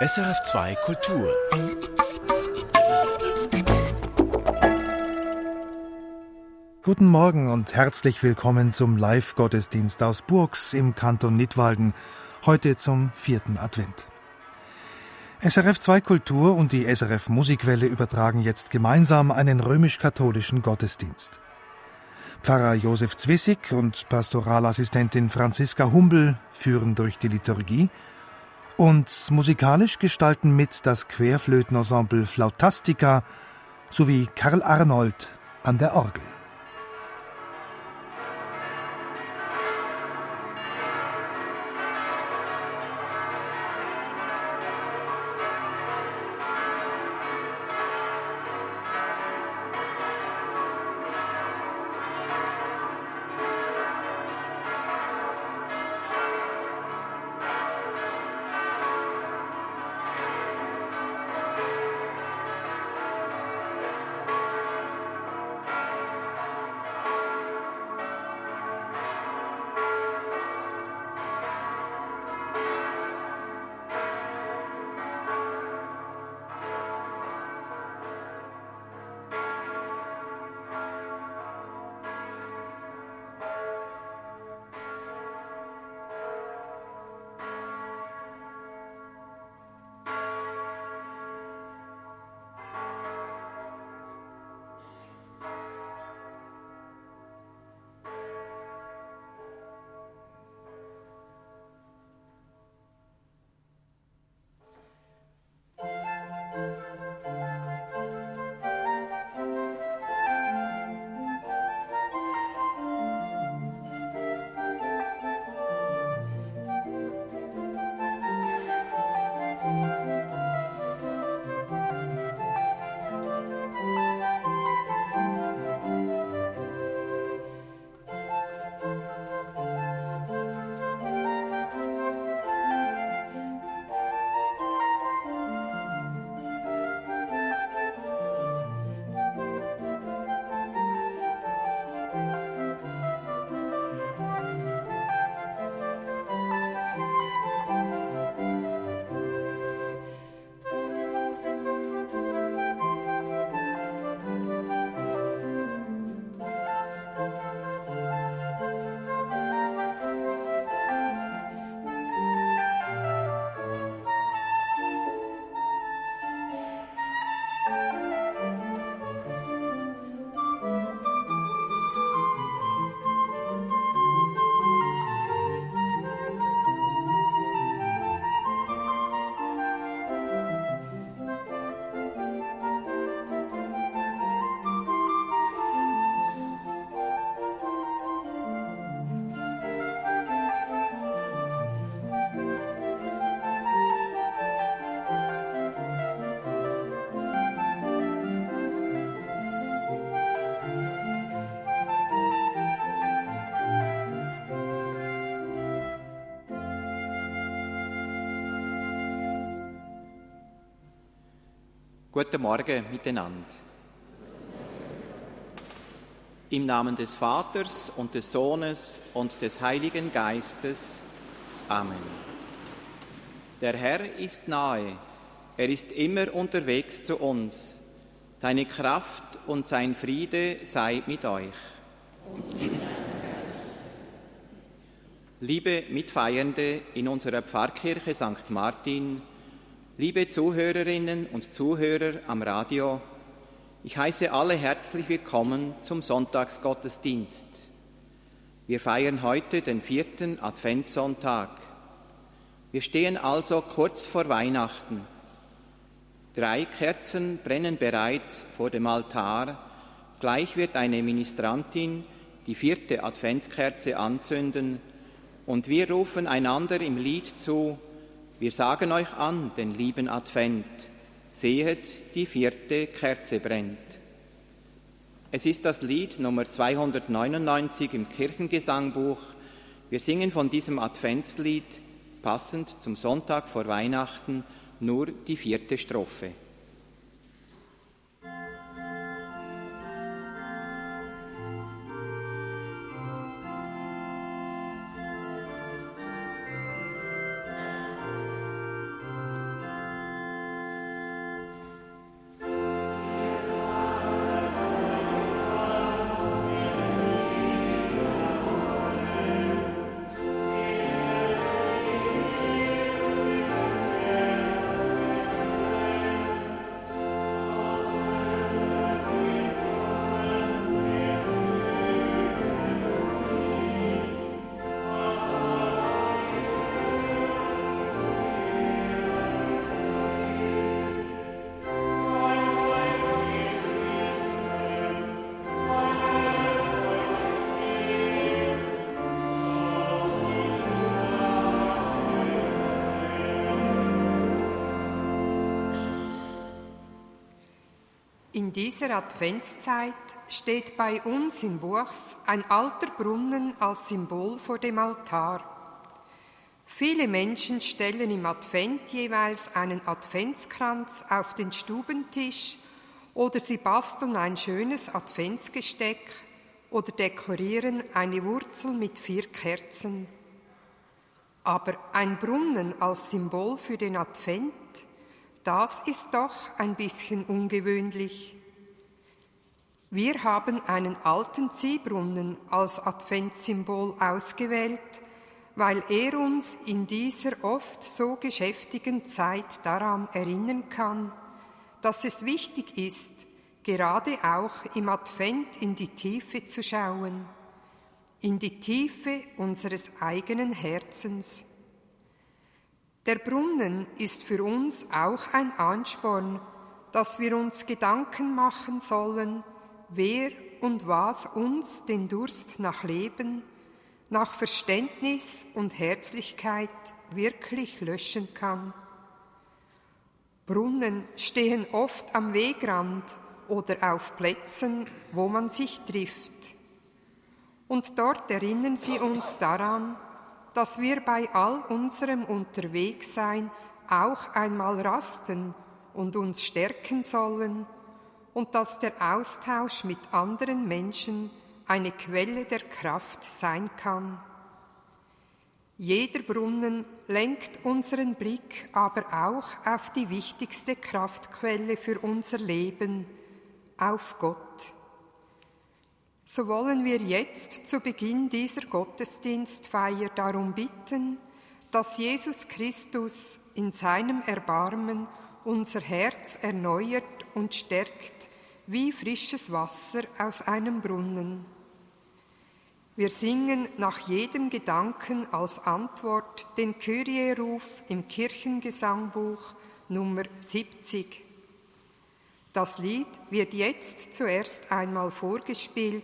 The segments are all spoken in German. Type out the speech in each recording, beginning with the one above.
SRF2 Kultur. Guten Morgen und herzlich willkommen zum Live-Gottesdienst aus Burgs im Kanton Nidwalden, heute zum vierten Advent. SRF2 Kultur und die SRF Musikwelle übertragen jetzt gemeinsam einen römisch-katholischen Gottesdienst. Pfarrer Josef Zwissig und Pastoralassistentin Franziska Humbel führen durch die Liturgie und musikalisch gestalten mit das Querflötenensemble Flautastica sowie Karl Arnold an der Orgel. Guten Morgen miteinander. Im Namen des Vaters und des Sohnes und des Heiligen Geistes. Amen. Der Herr ist nahe, er ist immer unterwegs zu uns. Seine Kraft und sein Friede sei mit euch. Liebe Mitfeiernde in unserer Pfarrkirche St. Martin, Liebe Zuhörerinnen und Zuhörer am Radio, ich heiße alle herzlich willkommen zum Sonntagsgottesdienst. Wir feiern heute den vierten Adventssonntag. Wir stehen also kurz vor Weihnachten. Drei Kerzen brennen bereits vor dem Altar. Gleich wird eine Ministrantin die vierte Adventskerze anzünden und wir rufen einander im Lied zu, wir sagen euch an den lieben Advent, sehet, die vierte Kerze brennt. Es ist das Lied Nummer 299 im Kirchengesangbuch. Wir singen von diesem Adventslied, passend zum Sonntag vor Weihnachten, nur die vierte Strophe. In dieser Adventszeit steht bei uns in Buchs ein alter Brunnen als Symbol vor dem Altar. Viele Menschen stellen im Advent jeweils einen Adventskranz auf den Stubentisch oder sie basteln ein schönes Adventsgesteck oder dekorieren eine Wurzel mit vier Kerzen. Aber ein Brunnen als Symbol für den Advent, das ist doch ein bisschen ungewöhnlich. Wir haben einen alten Ziehbrunnen als Adventssymbol ausgewählt, weil er uns in dieser oft so geschäftigen Zeit daran erinnern kann, dass es wichtig ist, gerade auch im Advent in die Tiefe zu schauen, in die Tiefe unseres eigenen Herzens. Der Brunnen ist für uns auch ein Ansporn, dass wir uns Gedanken machen sollen, wer und was uns den Durst nach Leben, nach Verständnis und Herzlichkeit wirklich löschen kann. Brunnen stehen oft am Wegrand oder auf Plätzen, wo man sich trifft. Und dort erinnern sie uns daran, dass wir bei all unserem Unterwegssein auch einmal rasten und uns stärken sollen und dass der Austausch mit anderen Menschen eine Quelle der Kraft sein kann. Jeder Brunnen lenkt unseren Blick aber auch auf die wichtigste Kraftquelle für unser Leben, auf Gott. So wollen wir jetzt zu Beginn dieser Gottesdienstfeier darum bitten, dass Jesus Christus in seinem Erbarmen unser Herz erneuert und stärkt wie frisches Wasser aus einem Brunnen. Wir singen nach jedem Gedanken als Antwort den Kyrie-Ruf im Kirchengesangbuch Nummer 70. Das Lied wird jetzt zuerst einmal vorgespielt.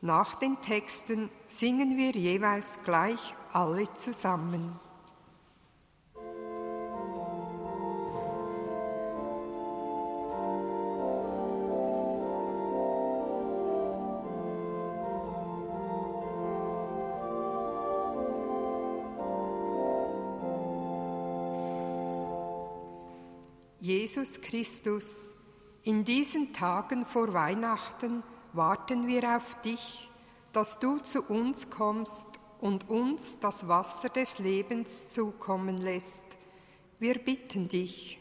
Nach den Texten singen wir jeweils gleich alle zusammen. Jesus Christus, in diesen Tagen vor Weihnachten warten wir auf dich, dass du zu uns kommst und uns das Wasser des Lebens zukommen lässt. Wir bitten dich.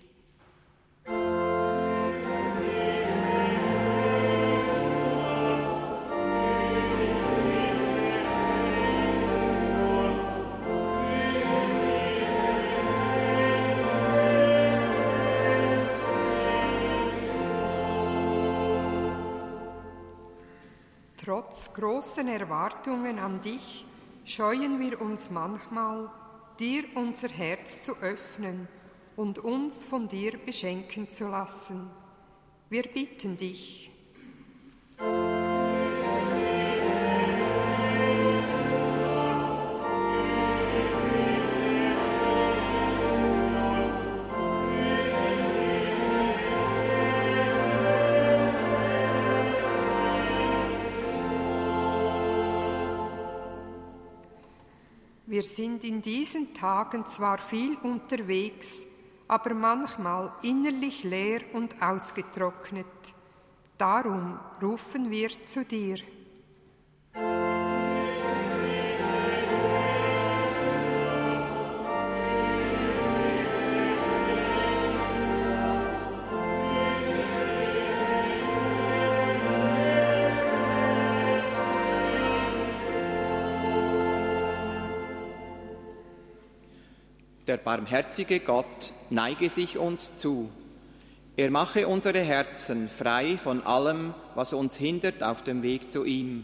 Trotz großen Erwartungen an dich scheuen wir uns manchmal, dir unser Herz zu öffnen und uns von dir beschenken zu lassen. Wir bitten dich. Wir sind in diesen Tagen zwar viel unterwegs, aber manchmal innerlich leer und ausgetrocknet. Darum rufen wir zu dir. Der barmherzige Gott neige sich uns zu. Er mache unsere Herzen frei von allem, was uns hindert auf dem Weg zu ihm.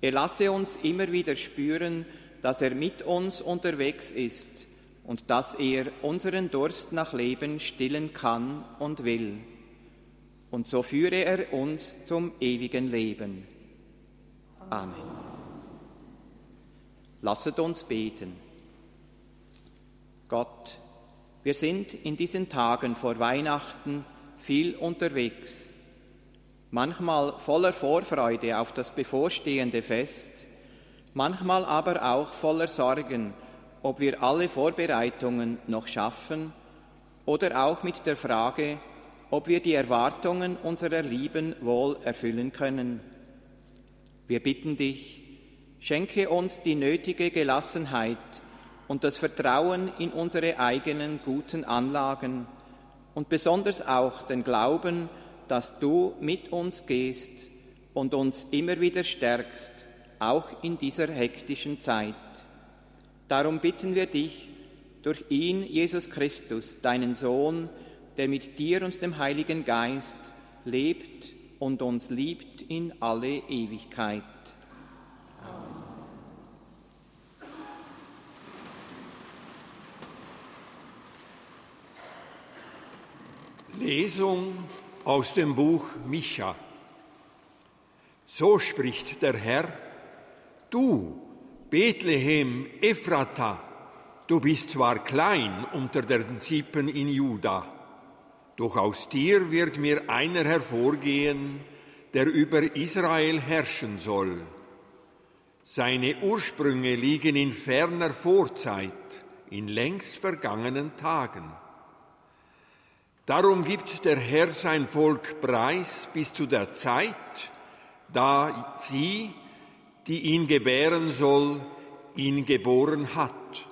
Er lasse uns immer wieder spüren, dass er mit uns unterwegs ist und dass er unseren Durst nach Leben stillen kann und will. Und so führe er uns zum ewigen Leben. Amen. Lasset uns beten. Gott, wir sind in diesen Tagen vor Weihnachten viel unterwegs, manchmal voller Vorfreude auf das bevorstehende Fest, manchmal aber auch voller Sorgen, ob wir alle Vorbereitungen noch schaffen oder auch mit der Frage, ob wir die Erwartungen unserer Lieben wohl erfüllen können. Wir bitten dich, schenke uns die nötige Gelassenheit und das Vertrauen in unsere eigenen guten Anlagen und besonders auch den Glauben, dass du mit uns gehst und uns immer wieder stärkst, auch in dieser hektischen Zeit. Darum bitten wir dich, durch ihn, Jesus Christus, deinen Sohn, der mit dir und dem Heiligen Geist lebt und uns liebt in alle Ewigkeit. Lesung aus dem Buch Micha. So spricht der Herr, du, Bethlehem Ephrata, du bist zwar klein unter den Sippen in Juda, doch aus dir wird mir einer hervorgehen, der über Israel herrschen soll. Seine Ursprünge liegen in ferner Vorzeit, in längst vergangenen Tagen. Darum gibt der Herr sein Volk preis bis zu der Zeit, da sie, die ihn gebären soll, ihn geboren hat.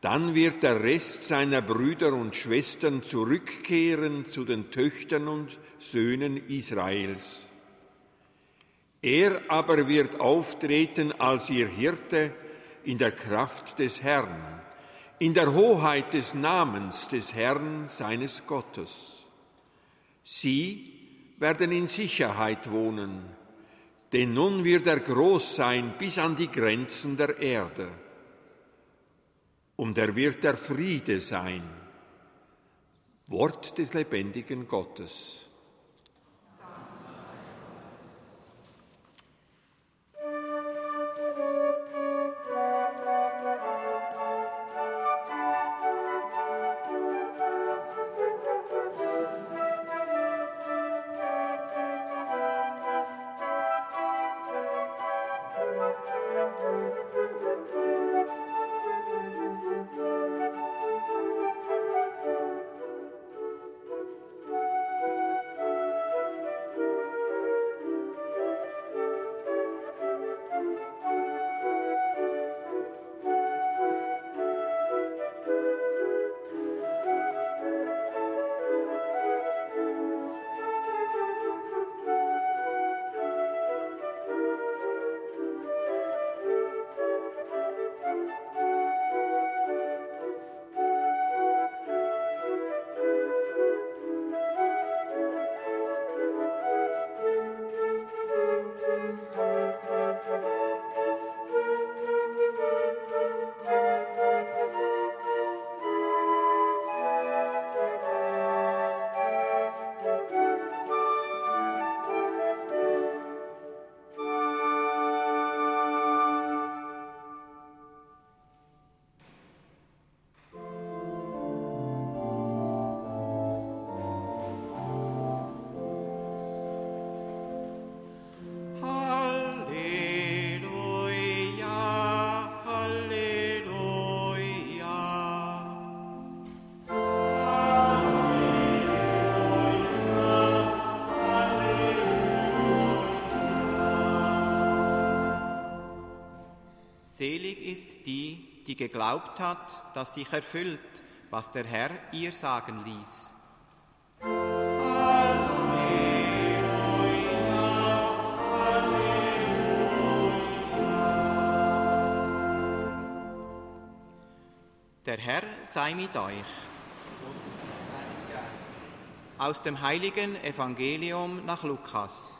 Dann wird der Rest seiner Brüder und Schwestern zurückkehren zu den Töchtern und Söhnen Israels. Er aber wird auftreten als ihr Hirte in der Kraft des Herrn, in der Hoheit des Namens des Herrn seines Gottes. Sie werden in Sicherheit wohnen, denn nun wird er groß sein bis an die Grenzen der Erde. Und er wird der Friede sein. Wort des lebendigen Gottes. Die, geglaubt hat, dass sich erfüllt, was der Herr ihr sagen ließ. Der Herr sei mit euch. Aus dem heiligen Evangelium nach Lukas.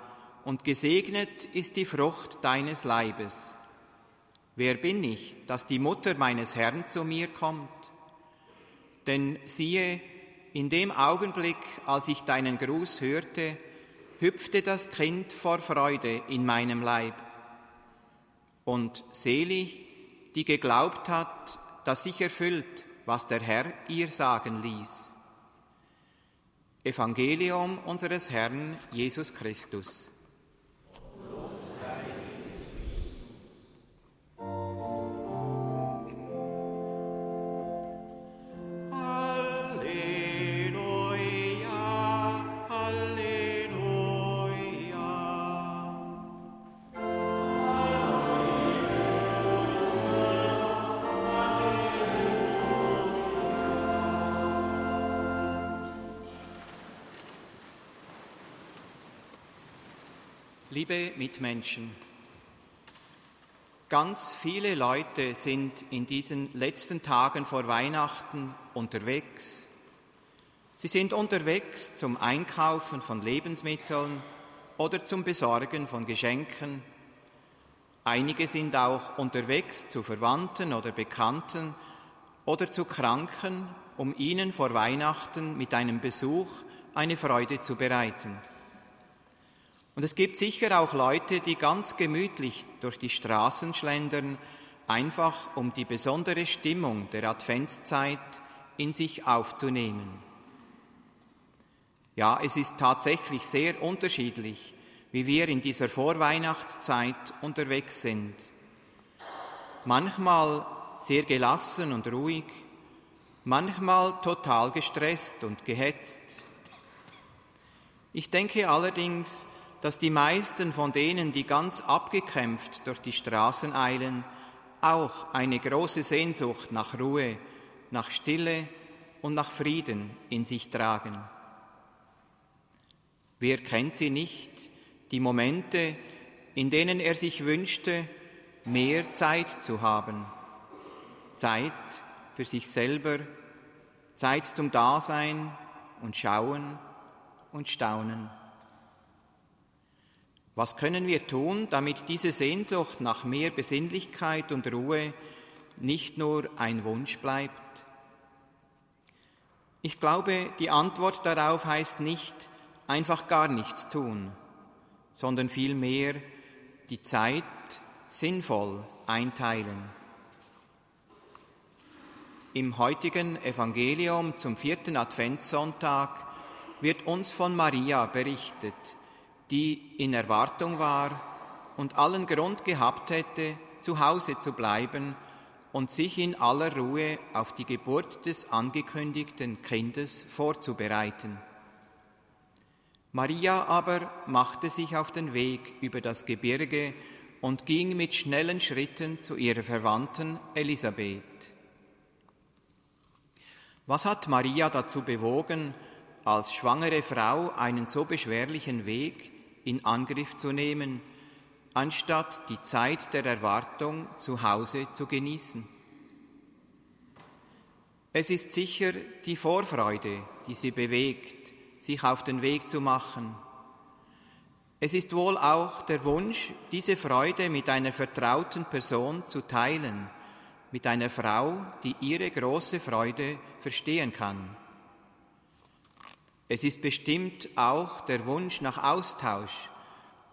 und gesegnet ist die Frucht deines Leibes. Wer bin ich, dass die Mutter meines Herrn zu mir kommt? Denn siehe, in dem Augenblick, als ich deinen Gruß hörte, hüpfte das Kind vor Freude in meinem Leib. Und selig, die geglaubt hat, dass sich erfüllt, was der Herr ihr sagen ließ. Evangelium unseres Herrn Jesus Christus. Liebe Mitmenschen, ganz viele Leute sind in diesen letzten Tagen vor Weihnachten unterwegs. Sie sind unterwegs zum Einkaufen von Lebensmitteln oder zum Besorgen von Geschenken. Einige sind auch unterwegs zu Verwandten oder Bekannten oder zu Kranken, um ihnen vor Weihnachten mit einem Besuch eine Freude zu bereiten. Und es gibt sicher auch Leute, die ganz gemütlich durch die Straßen schlendern, einfach um die besondere Stimmung der Adventszeit in sich aufzunehmen. Ja, es ist tatsächlich sehr unterschiedlich, wie wir in dieser Vorweihnachtszeit unterwegs sind. Manchmal sehr gelassen und ruhig, manchmal total gestresst und gehetzt. Ich denke allerdings, dass die meisten von denen, die ganz abgekämpft durch die Straßen eilen, auch eine große Sehnsucht nach Ruhe, nach Stille und nach Frieden in sich tragen. Wer kennt sie nicht, die Momente, in denen er sich wünschte, mehr Zeit zu haben? Zeit für sich selber, Zeit zum Dasein und Schauen und Staunen. Was können wir tun, damit diese Sehnsucht nach mehr Besinnlichkeit und Ruhe nicht nur ein Wunsch bleibt? Ich glaube, die Antwort darauf heißt nicht einfach gar nichts tun, sondern vielmehr die Zeit sinnvoll einteilen. Im heutigen Evangelium zum vierten Adventssonntag wird uns von Maria berichtet, die in Erwartung war und allen Grund gehabt hätte, zu Hause zu bleiben und sich in aller Ruhe auf die Geburt des angekündigten Kindes vorzubereiten. Maria aber machte sich auf den Weg über das Gebirge und ging mit schnellen Schritten zu ihrer Verwandten Elisabeth. Was hat Maria dazu bewogen, als schwangere Frau einen so beschwerlichen Weg in Angriff zu nehmen, anstatt die Zeit der Erwartung zu Hause zu genießen. Es ist sicher die Vorfreude, die sie bewegt, sich auf den Weg zu machen. Es ist wohl auch der Wunsch, diese Freude mit einer vertrauten Person zu teilen, mit einer Frau, die ihre große Freude verstehen kann. Es ist bestimmt auch der Wunsch nach Austausch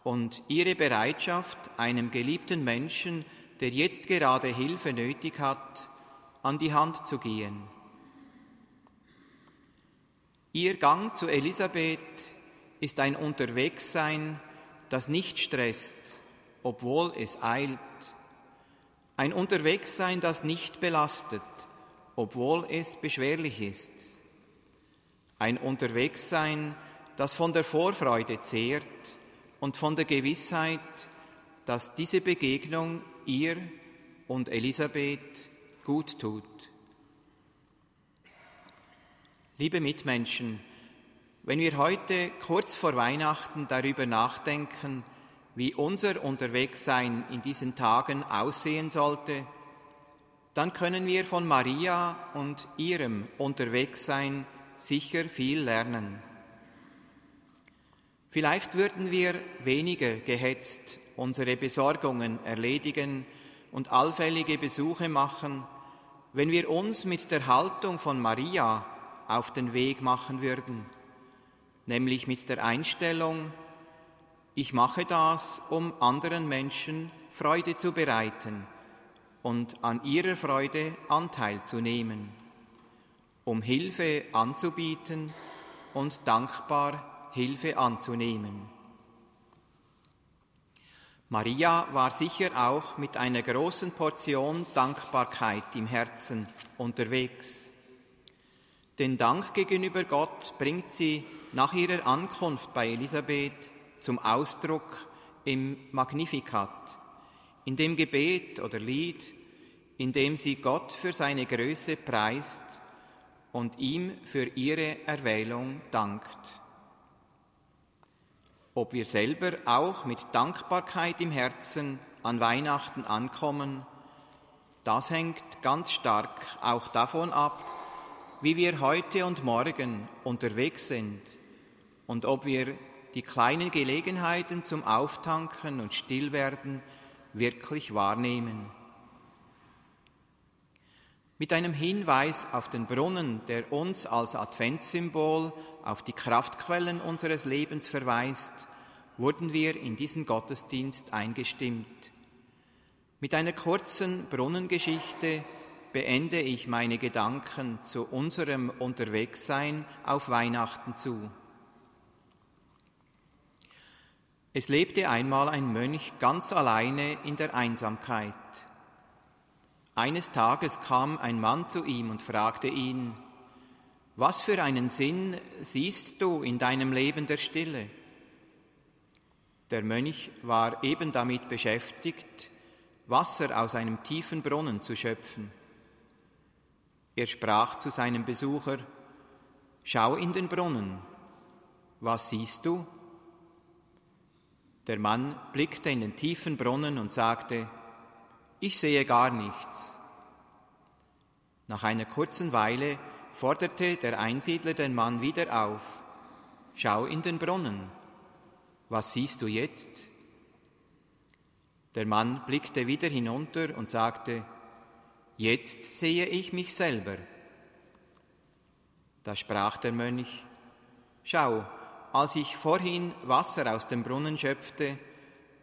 und ihre Bereitschaft, einem geliebten Menschen, der jetzt gerade Hilfe nötig hat, an die Hand zu gehen. Ihr Gang zu Elisabeth ist ein Unterwegssein, das nicht stresst, obwohl es eilt. Ein Unterwegssein, das nicht belastet, obwohl es beschwerlich ist ein Unterwegssein, das von der Vorfreude zehrt und von der Gewissheit, dass diese Begegnung ihr und Elisabeth gut tut. Liebe Mitmenschen, wenn wir heute kurz vor Weihnachten darüber nachdenken, wie unser Unterwegssein in diesen Tagen aussehen sollte, dann können wir von Maria und ihrem Unterwegssein sicher viel lernen. Vielleicht würden wir weniger gehetzt unsere Besorgungen erledigen und allfällige Besuche machen, wenn wir uns mit der Haltung von Maria auf den Weg machen würden, nämlich mit der Einstellung, ich mache das, um anderen Menschen Freude zu bereiten und an ihrer Freude Anteil zu nehmen, um Hilfe anzubieten und dankbar Hilfe anzunehmen. Maria war sicher auch mit einer großen Portion Dankbarkeit im Herzen unterwegs. Den Dank gegenüber Gott bringt sie nach ihrer Ankunft bei Elisabeth zum Ausdruck im Magnificat, in dem Gebet oder Lied, in dem sie Gott für seine Größe preist und ihm für ihre Erwählung dankt. Ob wir selber auch mit Dankbarkeit im Herzen an Weihnachten ankommen, das hängt ganz stark auch davon ab, wie wir heute und morgen unterwegs sind und ob wir die kleinen Gelegenheiten zum Auftanken und Stillwerden wirklich wahrnehmen. Mit einem Hinweis auf den Brunnen, der uns als Adventssymbol auf die Kraftquellen unseres Lebens verweist, wurden wir in diesen Gottesdienst eingestimmt. Mit einer kurzen Brunnengeschichte beende ich meine Gedanken zu unserem Unterwegssein auf Weihnachten zu. Es lebte einmal ein Mönch ganz alleine in der Einsamkeit. Eines Tages kam ein Mann zu ihm und fragte ihn, was für einen Sinn siehst du in deinem Leben der Stille? Der Mönch war eben damit beschäftigt, Wasser aus einem tiefen Brunnen zu schöpfen. Er sprach zu seinem Besucher, Schau in den Brunnen, was siehst du? Der Mann blickte in den tiefen Brunnen und sagte, Ich sehe gar nichts. Nach einer kurzen Weile forderte der Einsiedler den Mann wieder auf, Schau in den Brunnen, was siehst du jetzt? Der Mann blickte wieder hinunter und sagte, Jetzt sehe ich mich selber. Da sprach der Mönch, Schau, als ich vorhin Wasser aus dem Brunnen schöpfte,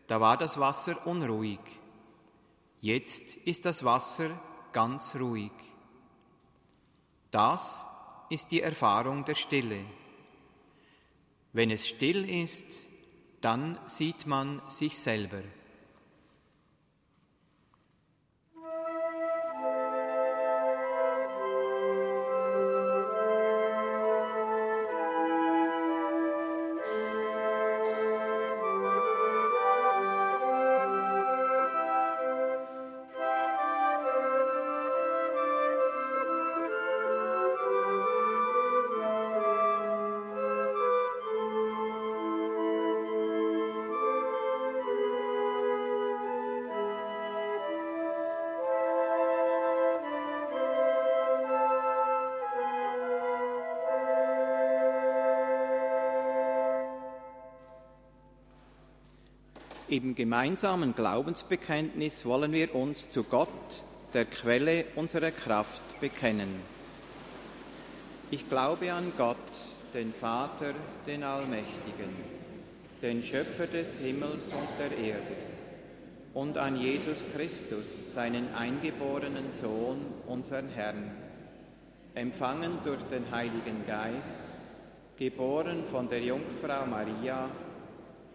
da war das Wasser unruhig. Jetzt ist das Wasser ganz ruhig. Das ist die Erfahrung der Stille. Wenn es still ist, dann sieht man sich selber. Im gemeinsamen Glaubensbekenntnis wollen wir uns zu Gott, der Quelle unserer Kraft, bekennen. Ich glaube an Gott, den Vater, den Allmächtigen, den Schöpfer des Himmels und der Erde, und an Jesus Christus, seinen eingeborenen Sohn, unseren Herrn, empfangen durch den Heiligen Geist, geboren von der Jungfrau Maria,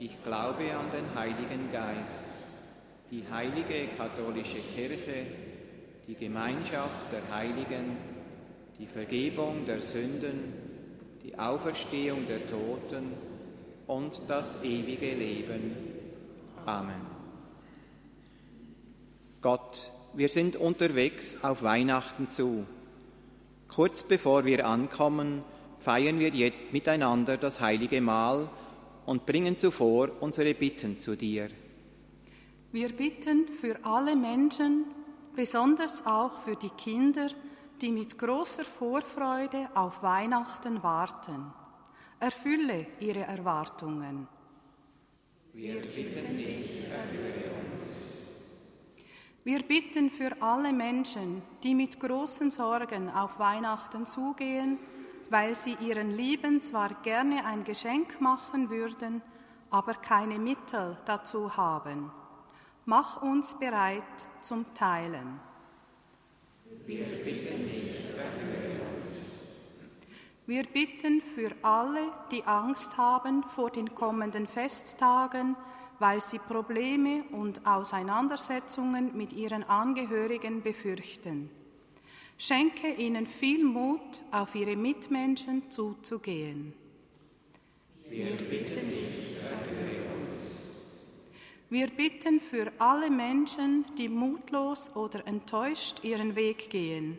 Ich glaube an den Heiligen Geist, die heilige katholische Kirche, die Gemeinschaft der Heiligen, die Vergebung der Sünden, die Auferstehung der Toten und das ewige Leben. Amen. Gott, wir sind unterwegs auf Weihnachten zu. Kurz bevor wir ankommen, feiern wir jetzt miteinander das heilige Mahl und bringen zuvor unsere Bitten zu dir. Wir bitten für alle Menschen, besonders auch für die Kinder, die mit großer Vorfreude auf Weihnachten warten. Erfülle ihre Erwartungen. Wir bitten dich, erhöre uns. Wir bitten für alle Menschen, die mit großen Sorgen auf Weihnachten zugehen, weil sie ihren Lieben zwar gerne ein Geschenk machen würden, aber keine Mittel dazu haben. Mach uns bereit zum Teilen. Wir bitten dich, erhöre uns. Wir bitten für alle, die Angst haben vor den kommenden Festtagen, weil sie Probleme und Auseinandersetzungen mit ihren Angehörigen befürchten. Schenke ihnen viel Mut, auf ihre Mitmenschen zuzugehen. Wir bitten dich, erhöre uns. Wir bitten für alle Menschen, die mutlos oder enttäuscht ihren Weg gehen.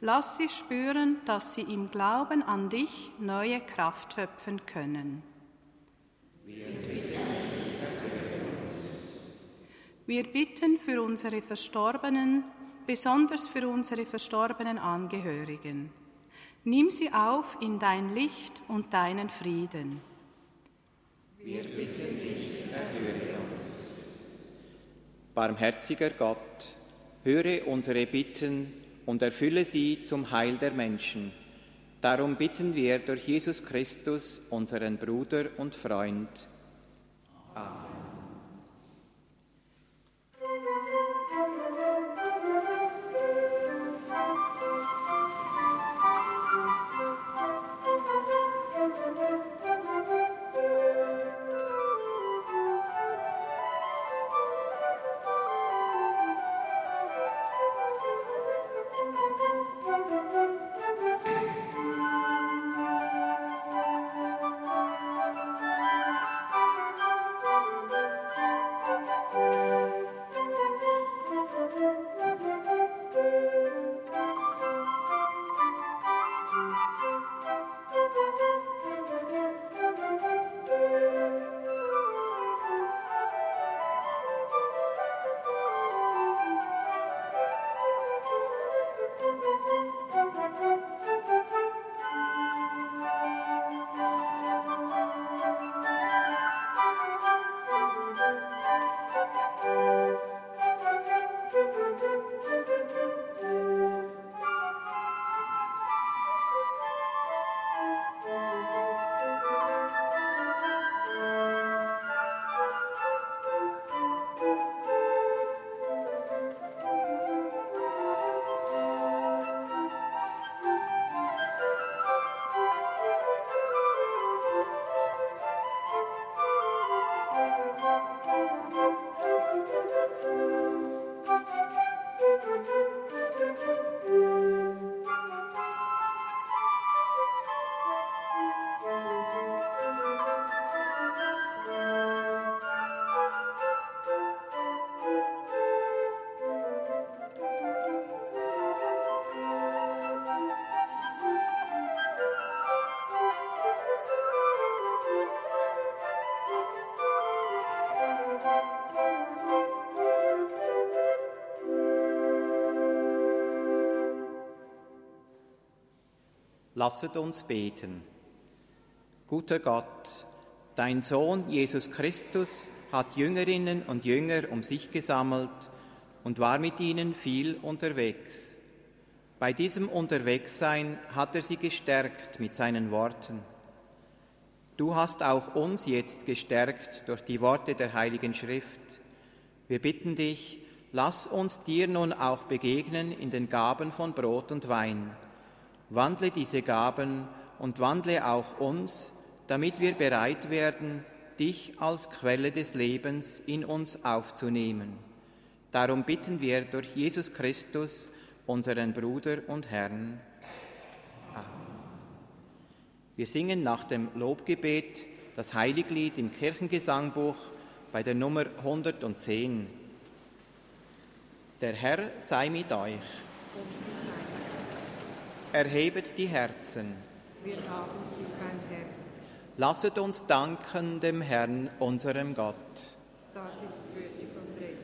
Lass sie spüren, dass sie im Glauben an dich neue Kraft schöpfen können. Wir bitten dich, uns. Wir bitten für unsere Verstorbenen, besonders für unsere verstorbenen Angehörigen. Nimm sie auf in dein Licht und deinen Frieden. Wir bitten dich, erhöre uns. Barmherziger Gott, höre unsere Bitten und erfülle sie zum Heil der Menschen. Darum bitten wir durch Jesus Christus, unseren Bruder und Freund. Amen. Lasset uns beten. Guter Gott, dein Sohn Jesus Christus hat Jüngerinnen und Jünger um sich gesammelt und war mit ihnen viel unterwegs. Bei diesem Unterwegssein hat er sie gestärkt mit seinen Worten. Du hast auch uns jetzt gestärkt durch die Worte der Heiligen Schrift. Wir bitten dich, lass uns dir nun auch begegnen in den Gaben von Brot und Wein. Wandle diese Gaben und wandle auch uns, damit wir bereit werden, dich als Quelle des Lebens in uns aufzunehmen. Darum bitten wir durch Jesus Christus, unseren Bruder und Herrn. Amen. Wir singen nach dem Lobgebet das Heiliglied im Kirchengesangbuch bei der Nummer 110. Der Herr sei mit euch. Erhebet die Herzen. Wir haben sie beim Herrn. Lasset uns danken dem Herrn, unserem Gott. Das ist würdig und recht.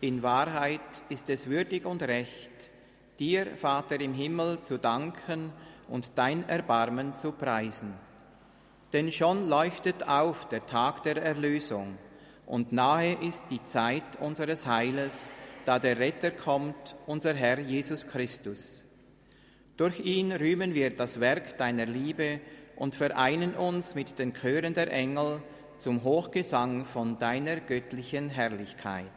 In Wahrheit ist es würdig und recht, dir, Vater im Himmel, zu danken und dein Erbarmen zu preisen. Denn schon leuchtet auf der Tag der Erlösung und nahe ist die Zeit unseres Heiles, da der Retter kommt, unser Herr Jesus Christus. Durch ihn rühmen wir das Werk deiner Liebe und vereinen uns mit den Chören der Engel zum Hochgesang von deiner göttlichen Herrlichkeit.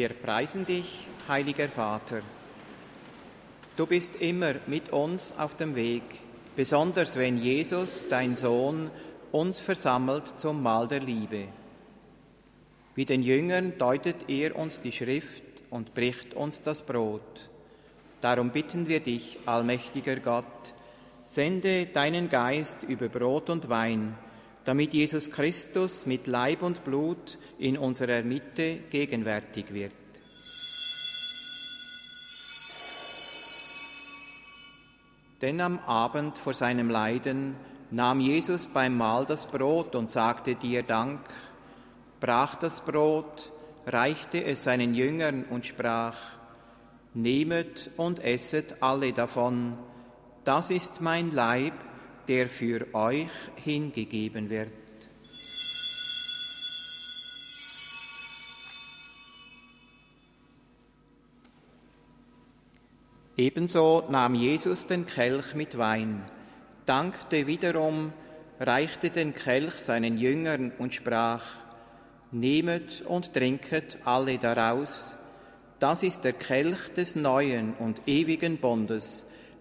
Wir preisen dich, heiliger Vater. Du bist immer mit uns auf dem Weg, besonders wenn Jesus, dein Sohn, uns versammelt zum Mahl der Liebe. Wie den Jüngern deutet er uns die Schrift und bricht uns das Brot. Darum bitten wir dich, allmächtiger Gott, sende deinen Geist über Brot und Wein, damit Jesus Christus mit Leib und Blut in unserer Mitte gegenwärtig wird. Denn am Abend vor seinem Leiden nahm Jesus beim Mahl das Brot und sagte dir Dank, brach das Brot, reichte es seinen Jüngern und sprach, Nehmet und esset alle davon, das ist mein Leib, der für euch hingegeben wird. Ebenso nahm Jesus den Kelch mit Wein, dankte wiederum, reichte den Kelch seinen Jüngern und sprach, Nehmet und trinket alle daraus, das ist der Kelch des neuen und ewigen Bundes,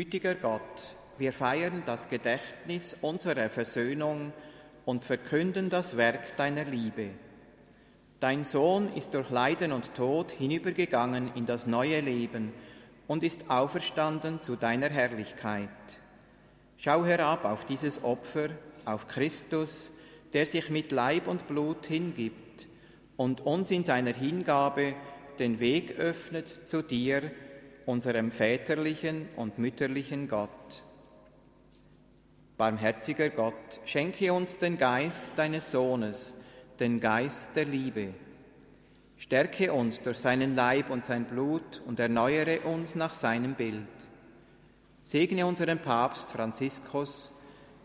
Gütiger Gott, wir feiern das Gedächtnis unserer Versöhnung und verkünden das Werk deiner Liebe. Dein Sohn ist durch Leiden und Tod hinübergegangen in das neue Leben und ist auferstanden zu deiner Herrlichkeit. Schau herab auf dieses Opfer, auf Christus, der sich mit Leib und Blut hingibt und uns in seiner Hingabe den Weg öffnet zu dir, unserem väterlichen und mütterlichen Gott. Barmherziger Gott, schenke uns den Geist deines Sohnes, den Geist der Liebe. Stärke uns durch seinen Leib und sein Blut und erneuere uns nach seinem Bild. Segne unseren Papst Franziskus,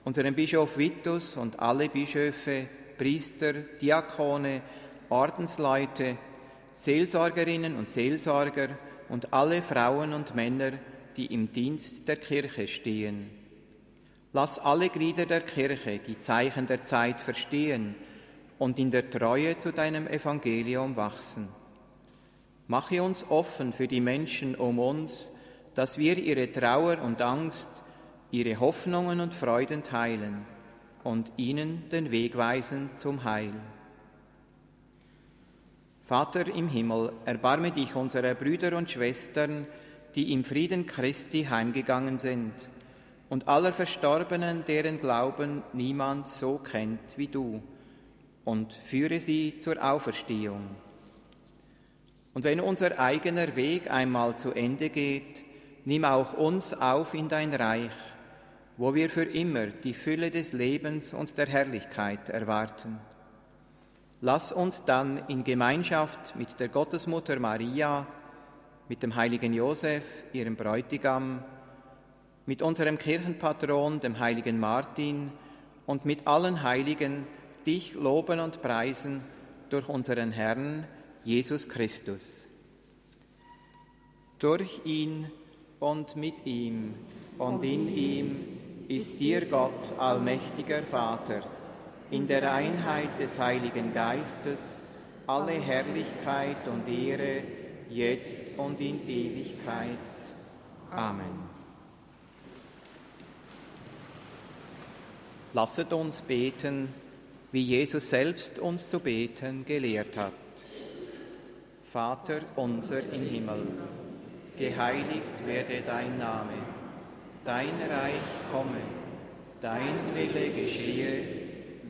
unseren Bischof Vitus und alle Bischöfe, Priester, Diakone, Ordensleute, Seelsorgerinnen und Seelsorger und alle Frauen und Männer, die im Dienst der Kirche stehen. Lass alle Glieder der Kirche die Zeichen der Zeit verstehen und in der Treue zu deinem Evangelium wachsen. Mache uns offen für die Menschen um uns, dass wir ihre Trauer und Angst, ihre Hoffnungen und Freuden teilen und ihnen den Weg weisen zum Heil. Vater im Himmel, erbarme dich unserer Brüder und Schwestern, die im Frieden Christi heimgegangen sind, und aller Verstorbenen, deren Glauben niemand so kennt wie du, und führe sie zur Auferstehung. Und wenn unser eigener Weg einmal zu Ende geht, nimm auch uns auf in dein Reich, wo wir für immer die Fülle des Lebens und der Herrlichkeit erwarten. Lass uns dann in Gemeinschaft mit der Gottesmutter Maria, mit dem heiligen Josef, ihrem Bräutigam, mit unserem Kirchenpatron, dem heiligen Martin, und mit allen Heiligen dich loben und preisen durch unseren Herrn Jesus Christus. Durch ihn und mit ihm und in ihm ist dir Gott, allmächtiger Vater, in der Einheit des Heiligen Geistes alle Herrlichkeit und Ehre, jetzt und in Ewigkeit. Amen. Lasset uns beten, wie Jesus selbst uns zu beten gelehrt hat. Vater unser im Himmel, geheiligt werde dein Name, dein Reich komme, dein Wille geschehe,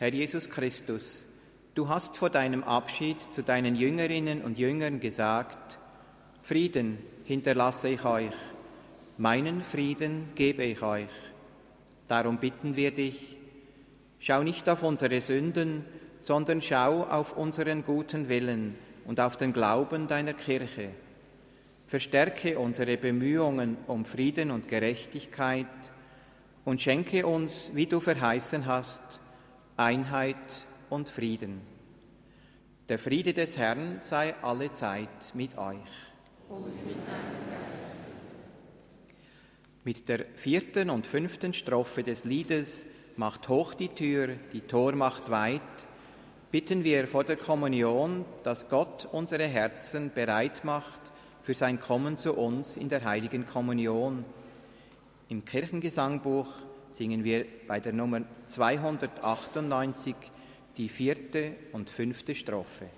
Herr Jesus Christus, du hast vor deinem Abschied zu deinen Jüngerinnen und Jüngern gesagt, Frieden hinterlasse ich euch, meinen Frieden gebe ich euch. Darum bitten wir dich, schau nicht auf unsere Sünden, sondern schau auf unseren guten Willen und auf den Glauben deiner Kirche. Verstärke unsere Bemühungen um Frieden und Gerechtigkeit und schenke uns, wie du verheißen hast, Einheit und Frieden. Der Friede des Herrn sei alle Zeit mit euch. Und mit Geist. Mit der vierten und fünften Strophe des Liedes Macht hoch die Tür, die Tor macht weit, bitten wir vor der Kommunion, dass Gott unsere Herzen bereit macht für sein Kommen zu uns in der heiligen Kommunion. Im Kirchengesangbuch singen wir bei der Nummer 298 die vierte und fünfte Strophe.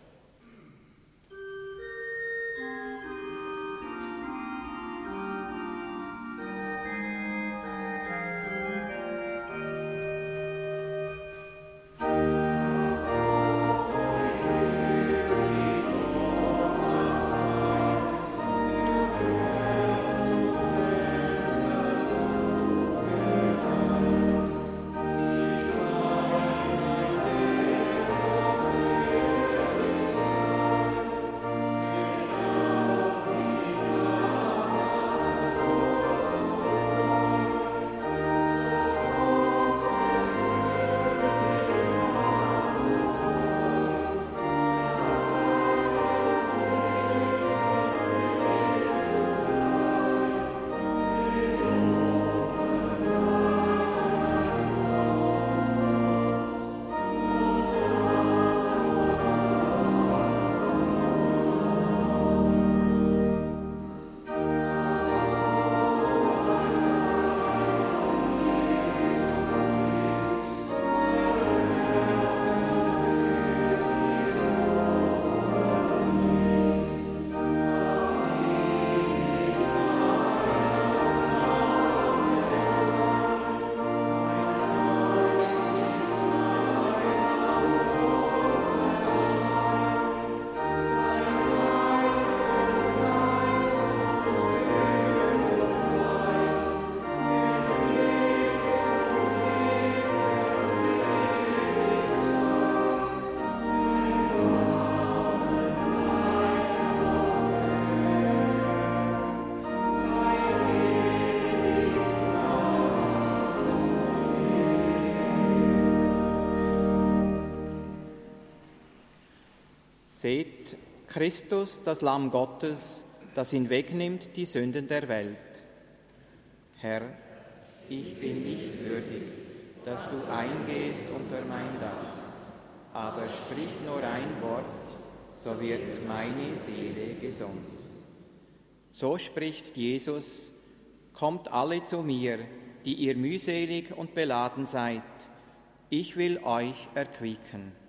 Christus, das Lamm Gottes, das hinwegnimmt die Sünden der Welt. Herr, ich bin nicht würdig, dass du eingehst unter mein Dach, aber sprich nur ein Wort, so wird meine Seele gesund. So spricht Jesus, kommt alle zu mir, die ihr mühselig und beladen seid, ich will euch erquicken.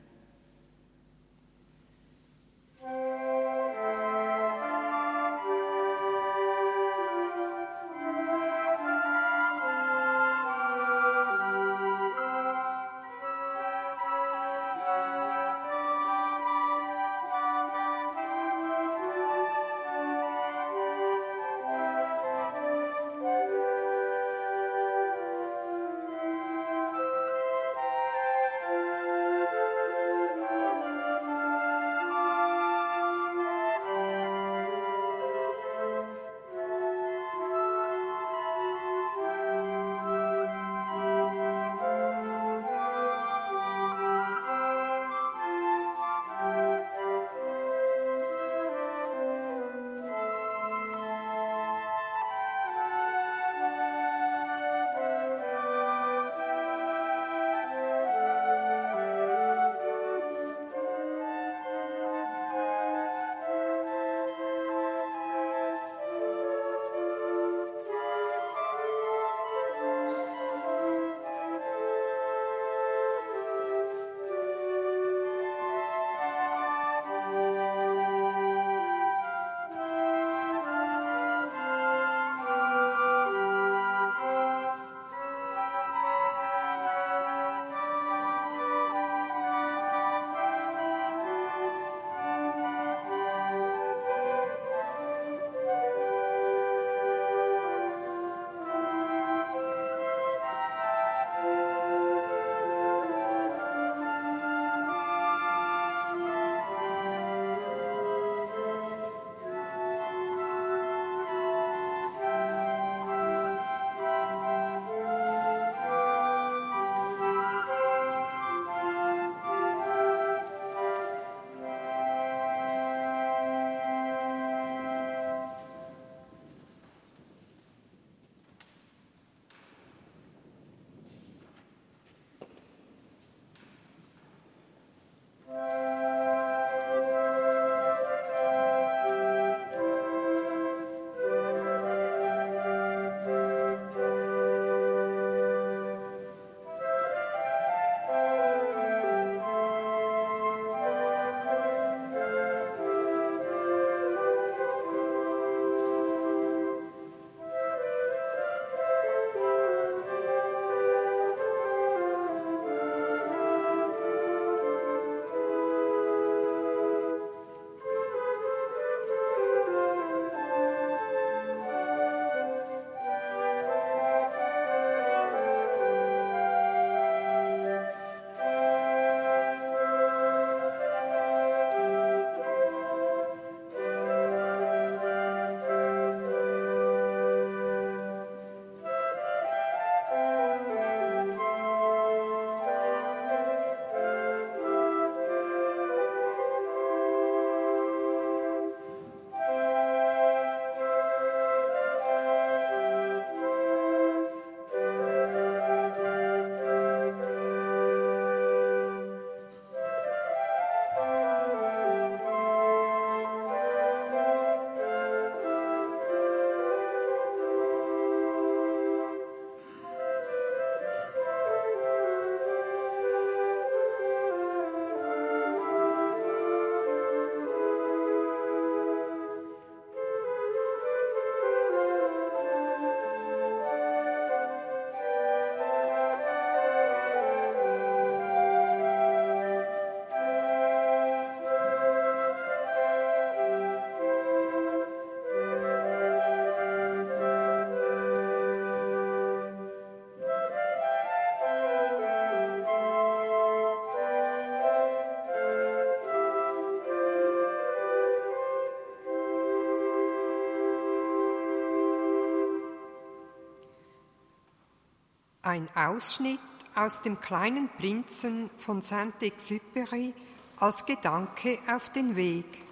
Ein Ausschnitt aus dem kleinen Prinzen von Saint-Exupéry als Gedanke auf den Weg.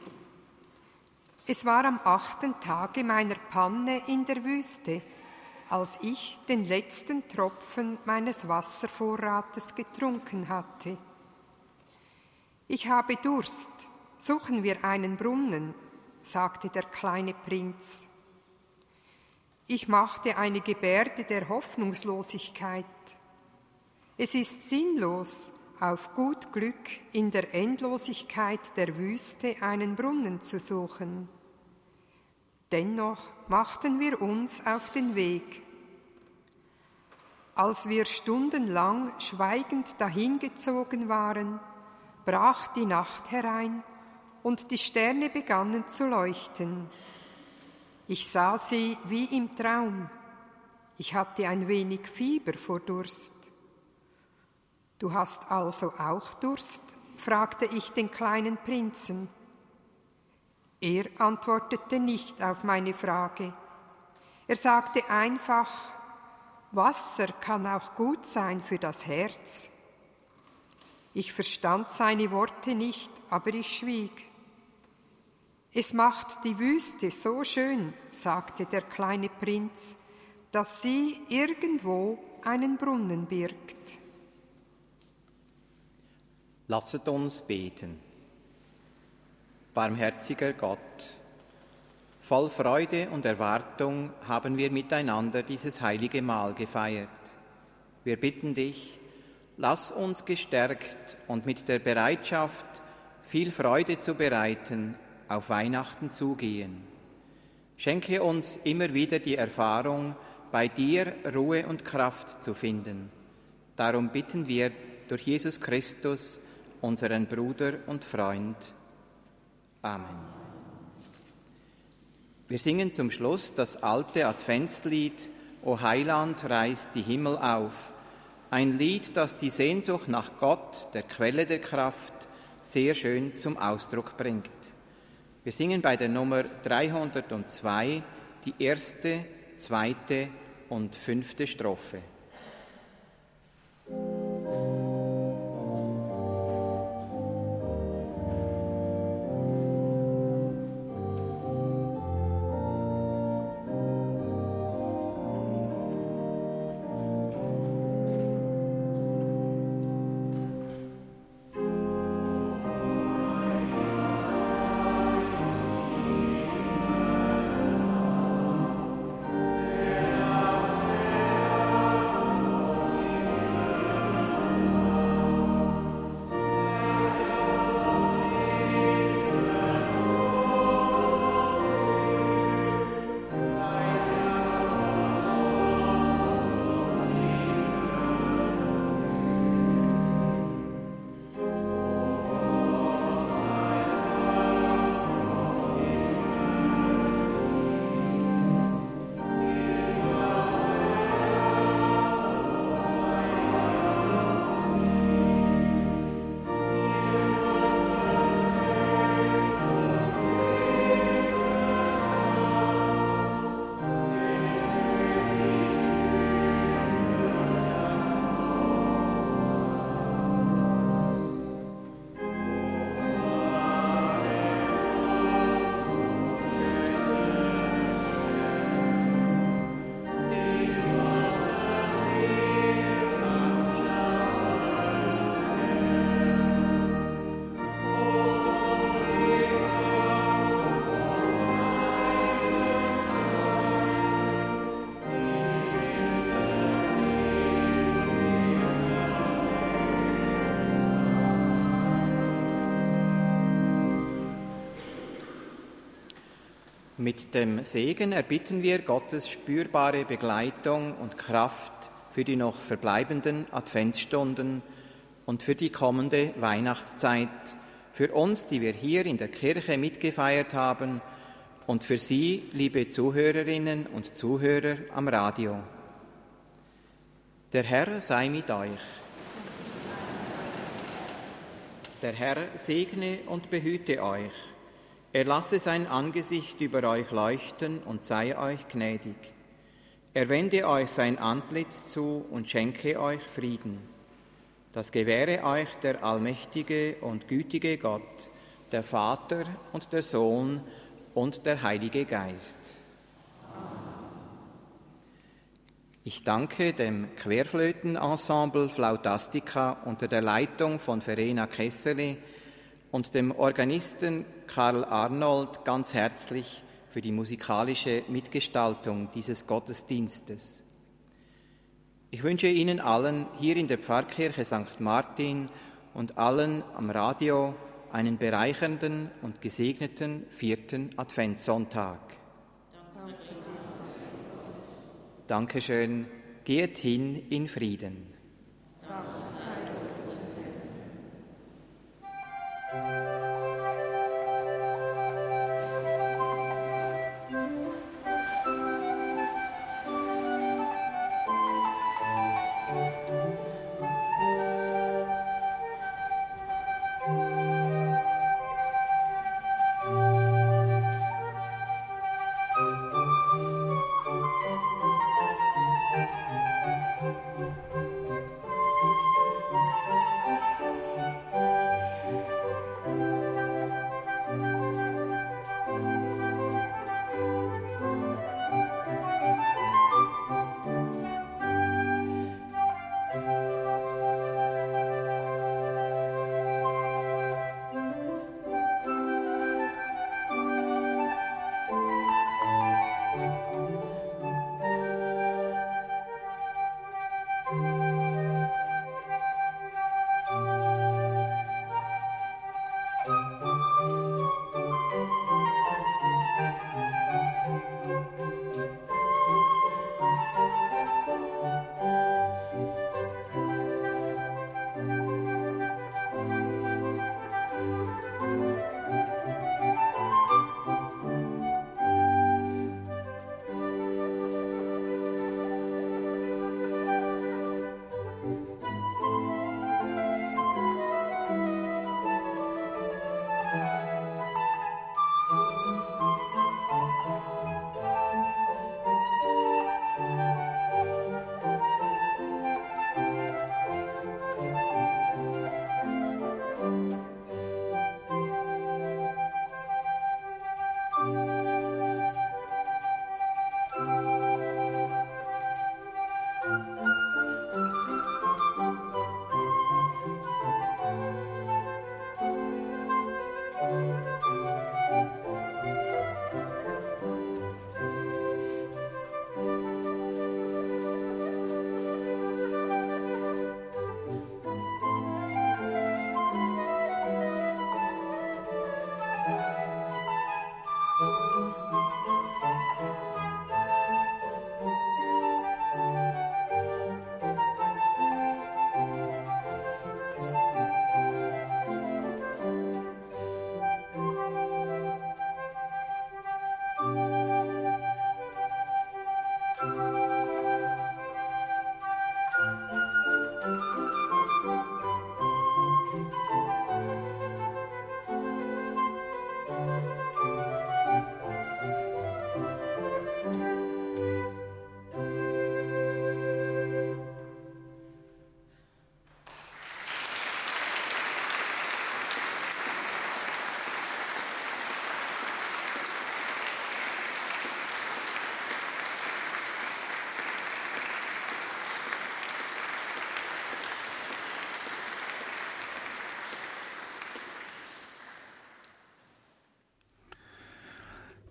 Es war am achten Tage meiner Panne in der Wüste, als ich den letzten Tropfen meines Wasservorrates getrunken hatte. Ich habe Durst, suchen wir einen Brunnen, sagte der kleine Prinz. Ich machte eine Gebärde der Hoffnungslosigkeit. Es ist sinnlos, auf gut Glück in der Endlosigkeit der Wüste einen Brunnen zu suchen. Dennoch machten wir uns auf den Weg. Als wir stundenlang schweigend dahingezogen waren, brach die Nacht herein und die Sterne begannen zu leuchten. Ich sah sie wie im Traum. Ich hatte ein wenig Fieber vor Durst. Du hast also auch Durst? fragte ich den kleinen Prinzen. Er antwortete nicht auf meine Frage. Er sagte einfach, Wasser kann auch gut sein für das Herz. Ich verstand seine Worte nicht, aber ich schwieg. Es macht die Wüste so schön, sagte der kleine Prinz, dass sie irgendwo einen Brunnen birgt. Lasset uns beten. Barmherziger Gott, voll Freude und Erwartung haben wir miteinander dieses heilige Mahl gefeiert. Wir bitten dich, lass uns gestärkt und mit der Bereitschaft, viel Freude zu bereiten, auf Weihnachten zugehen. Schenke uns immer wieder die Erfahrung, bei dir Ruhe und Kraft zu finden. Darum bitten wir durch Jesus Christus, unseren Bruder und Freund. Amen. Wir singen zum Schluss das alte Adventslied O Heiland reißt die Himmel auf. Ein Lied, das die Sehnsucht nach Gott, der Quelle der Kraft, sehr schön zum Ausdruck bringt. Wir singen bei der Nummer 302 die erste, zweite und fünfte Strophe. Mit dem Segen erbitten wir Gottes spürbare Begleitung und Kraft für die noch verbleibenden Adventsstunden und für die kommende Weihnachtszeit, für uns, die wir hier in der Kirche mitgefeiert haben und für Sie, liebe Zuhörerinnen und Zuhörer am Radio. Der Herr sei mit euch. Der Herr segne und behüte euch. Er lasse sein Angesicht über euch leuchten und sei euch gnädig. Er wende euch sein Antlitz zu und schenke euch Frieden. Das gewähre euch der allmächtige und gütige Gott, der Vater und der Sohn und der Heilige Geist. Ich danke dem Querflötenensemble Flautastica unter der Leitung von Verena Kesseli und dem Organisten Karl Arnold ganz herzlich für die musikalische Mitgestaltung dieses Gottesdienstes. Ich wünsche Ihnen allen hier in der Pfarrkirche St. Martin und allen am Radio einen bereichernden und gesegneten vierten Adventssonntag. Dankeschön. Geht hin in Frieden.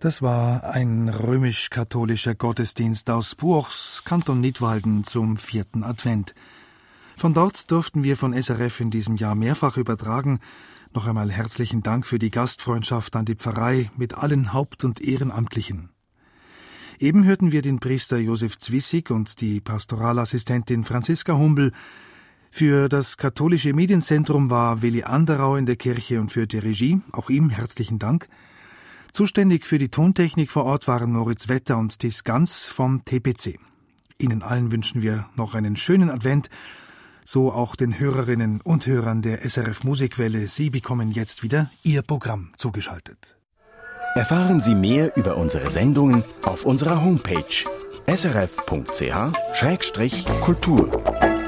Das war ein römisch-katholischer Gottesdienst aus Buchs, Kanton Nidwalden zum vierten Advent. Von dort durften wir von SRF in diesem Jahr mehrfach übertragen. Noch einmal herzlichen Dank für die Gastfreundschaft an die Pfarrei mit allen Haupt- und Ehrenamtlichen. Eben hörten wir den Priester Josef Zwissig und die Pastoralassistentin Franziska Humbel. Für das katholische Medienzentrum war Willi Anderau in der Kirche und für die Regie. Auch ihm herzlichen Dank. Zuständig für die Tontechnik vor Ort waren Moritz Wetter und Tis Ganz vom TPC. Ihnen allen wünschen wir noch einen schönen Advent, so auch den Hörerinnen und Hörern der SRF Musikwelle. Sie bekommen jetzt wieder Ihr Programm zugeschaltet. Erfahren Sie mehr über unsere Sendungen auf unserer Homepage srf.ch-kultur.